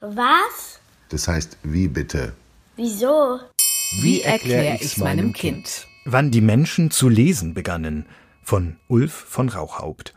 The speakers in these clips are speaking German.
Was? Das heißt, wie bitte? Wieso? Wie erkläre ich's meinem Kind? Wann die Menschen zu lesen begannen von Ulf von Rauchhaupt.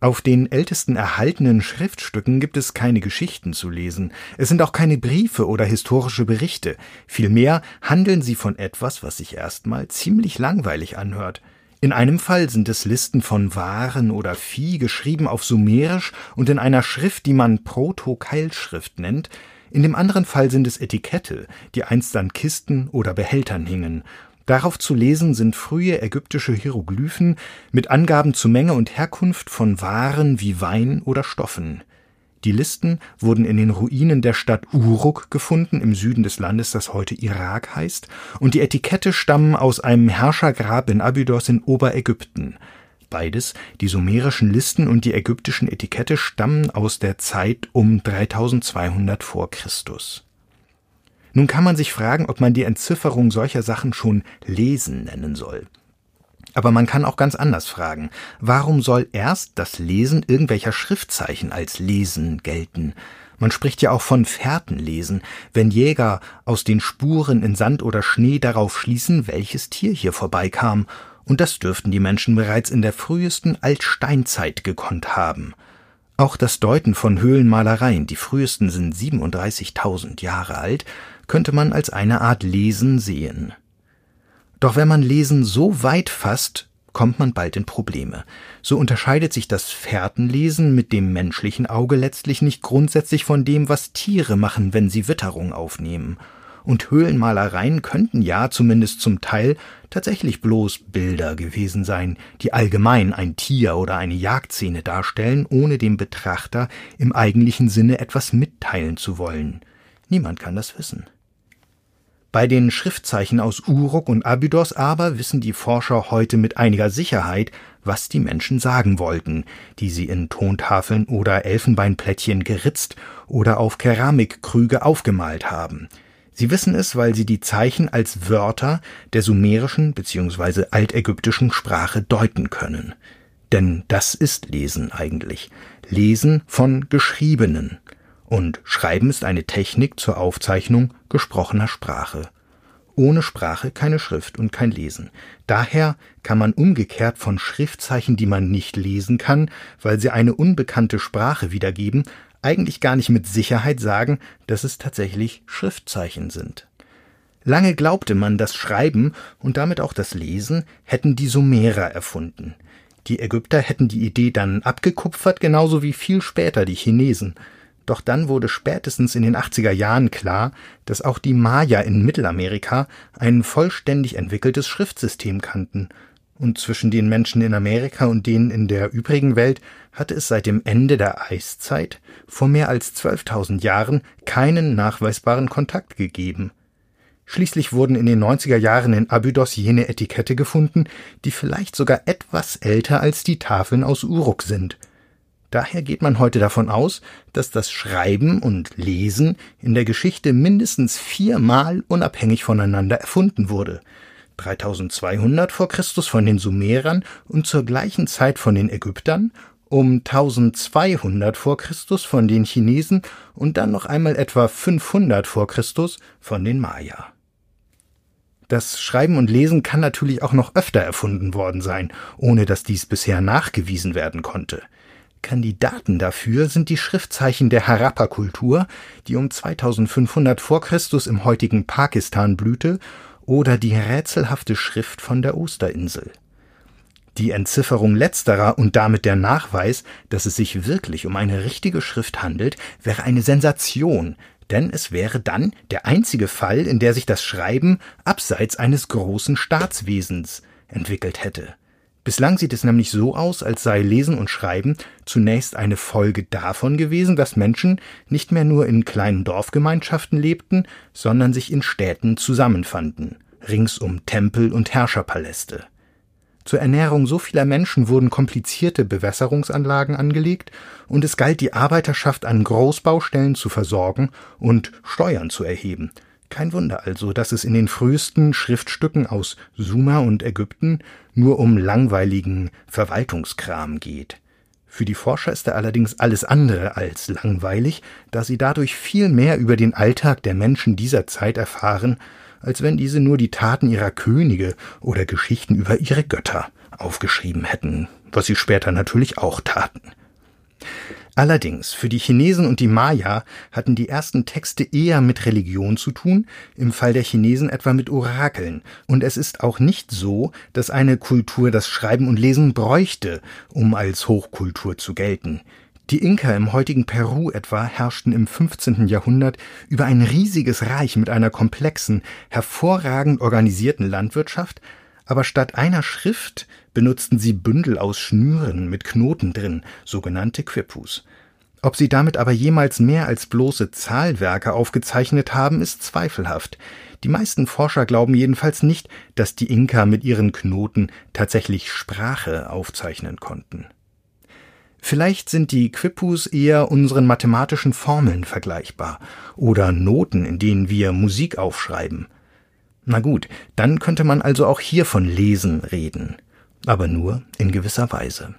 Auf den ältesten erhaltenen Schriftstücken gibt es keine Geschichten zu lesen, es sind auch keine Briefe oder historische Berichte, vielmehr handeln sie von etwas, was sich erstmal ziemlich langweilig anhört. In einem Fall sind es Listen von Waren oder Vieh, geschrieben auf Sumerisch und in einer Schrift, die man Proto-Keilschrift nennt, in dem anderen Fall sind es Etikette, die einst an Kisten oder Behältern hingen, Darauf zu lesen sind frühe ägyptische Hieroglyphen mit Angaben zu Menge und Herkunft von Waren wie Wein oder Stoffen. Die Listen wurden in den Ruinen der Stadt Uruk gefunden im Süden des Landes, das heute Irak heißt, und die Etikette stammen aus einem Herrschergrab in Abydos in Oberägypten. Beides, die sumerischen Listen und die ägyptischen Etikette, stammen aus der Zeit um 3200 vor Christus nun kann man sich fragen, ob man die Entzifferung solcher Sachen schon Lesen nennen soll. Aber man kann auch ganz anders fragen, warum soll erst das Lesen irgendwelcher Schriftzeichen als Lesen gelten? Man spricht ja auch von Fährtenlesen, wenn Jäger aus den Spuren in Sand oder Schnee darauf schließen, welches Tier hier vorbeikam, und das dürften die Menschen bereits in der frühesten Altsteinzeit gekonnt haben. Auch das Deuten von Höhlenmalereien, die frühesten sind 37.000 Jahre alt, könnte man als eine Art Lesen sehen. Doch wenn man Lesen so weit fasst, kommt man bald in Probleme. So unterscheidet sich das Fährtenlesen mit dem menschlichen Auge letztlich nicht grundsätzlich von dem, was Tiere machen, wenn sie Witterung aufnehmen. Und Höhlenmalereien könnten ja zumindest zum Teil tatsächlich bloß Bilder gewesen sein, die allgemein ein Tier oder eine Jagdszene darstellen, ohne dem Betrachter im eigentlichen Sinne etwas mitteilen zu wollen. Niemand kann das wissen. Bei den Schriftzeichen aus Uruk und Abydos aber wissen die Forscher heute mit einiger Sicherheit, was die Menschen sagen wollten, die sie in Tontafeln oder Elfenbeinplättchen geritzt oder auf Keramikkrüge aufgemalt haben. Sie wissen es, weil sie die Zeichen als Wörter der sumerischen bzw. altägyptischen Sprache deuten können. Denn das ist Lesen eigentlich. Lesen von Geschriebenen und Schreiben ist eine Technik zur Aufzeichnung gesprochener Sprache. Ohne Sprache keine Schrift und kein Lesen. Daher kann man umgekehrt von Schriftzeichen, die man nicht lesen kann, weil sie eine unbekannte Sprache wiedergeben, eigentlich gar nicht mit Sicherheit sagen, dass es tatsächlich Schriftzeichen sind. Lange glaubte man, das Schreiben und damit auch das Lesen hätten die Sumerer erfunden. Die Ägypter hätten die Idee dann abgekupfert, genauso wie viel später die Chinesen. Doch dann wurde spätestens in den 80er Jahren klar, dass auch die Maya in Mittelamerika ein vollständig entwickeltes Schriftsystem kannten. Und zwischen den Menschen in Amerika und denen in der übrigen Welt hatte es seit dem Ende der Eiszeit vor mehr als 12.000 Jahren keinen nachweisbaren Kontakt gegeben. Schließlich wurden in den 90er Jahren in Abydos jene Etikette gefunden, die vielleicht sogar etwas älter als die Tafeln aus Uruk sind – Daher geht man heute davon aus, dass das Schreiben und Lesen in der Geschichte mindestens viermal unabhängig voneinander erfunden wurde. 3200 vor Christus von den Sumerern und zur gleichen Zeit von den Ägyptern, um 1200 vor Christus von den Chinesen und dann noch einmal etwa 500 vor Christus von den Maya. Das Schreiben und Lesen kann natürlich auch noch öfter erfunden worden sein, ohne dass dies bisher nachgewiesen werden konnte. Kandidaten dafür sind die Schriftzeichen der Harappa-Kultur, die um 2500 vor Christus im heutigen Pakistan blühte, oder die rätselhafte Schrift von der Osterinsel. Die Entzifferung letzterer und damit der Nachweis, dass es sich wirklich um eine richtige Schrift handelt, wäre eine Sensation, denn es wäre dann der einzige Fall, in der sich das Schreiben abseits eines großen Staatswesens entwickelt hätte. Bislang sieht es nämlich so aus, als sei Lesen und Schreiben zunächst eine Folge davon gewesen, dass Menschen nicht mehr nur in kleinen Dorfgemeinschaften lebten, sondern sich in Städten zusammenfanden, rings um Tempel und Herrscherpaläste. Zur Ernährung so vieler Menschen wurden komplizierte Bewässerungsanlagen angelegt, und es galt die Arbeiterschaft an Großbaustellen zu versorgen und Steuern zu erheben, kein Wunder also, dass es in den frühesten Schriftstücken aus Sumer und Ägypten nur um langweiligen Verwaltungskram geht. Für die Forscher ist er allerdings alles andere als langweilig, da sie dadurch viel mehr über den Alltag der Menschen dieser Zeit erfahren, als wenn diese nur die Taten ihrer Könige oder Geschichten über ihre Götter aufgeschrieben hätten, was sie später natürlich auch taten. Allerdings, für die Chinesen und die Maya hatten die ersten Texte eher mit Religion zu tun, im Fall der Chinesen etwa mit Orakeln, und es ist auch nicht so, dass eine Kultur das Schreiben und Lesen bräuchte, um als Hochkultur zu gelten. Die Inka im heutigen Peru etwa herrschten im 15. Jahrhundert über ein riesiges Reich mit einer komplexen, hervorragend organisierten Landwirtschaft, aber statt einer Schrift benutzten sie Bündel aus Schnüren mit Knoten drin, sogenannte Quipus. Ob sie damit aber jemals mehr als bloße Zahlwerke aufgezeichnet haben, ist zweifelhaft. Die meisten Forscher glauben jedenfalls nicht, dass die Inka mit ihren Knoten tatsächlich Sprache aufzeichnen konnten. Vielleicht sind die Quipus eher unseren mathematischen Formeln vergleichbar oder Noten, in denen wir Musik aufschreiben. Na gut, dann könnte man also auch hier von Lesen reden, aber nur in gewisser Weise.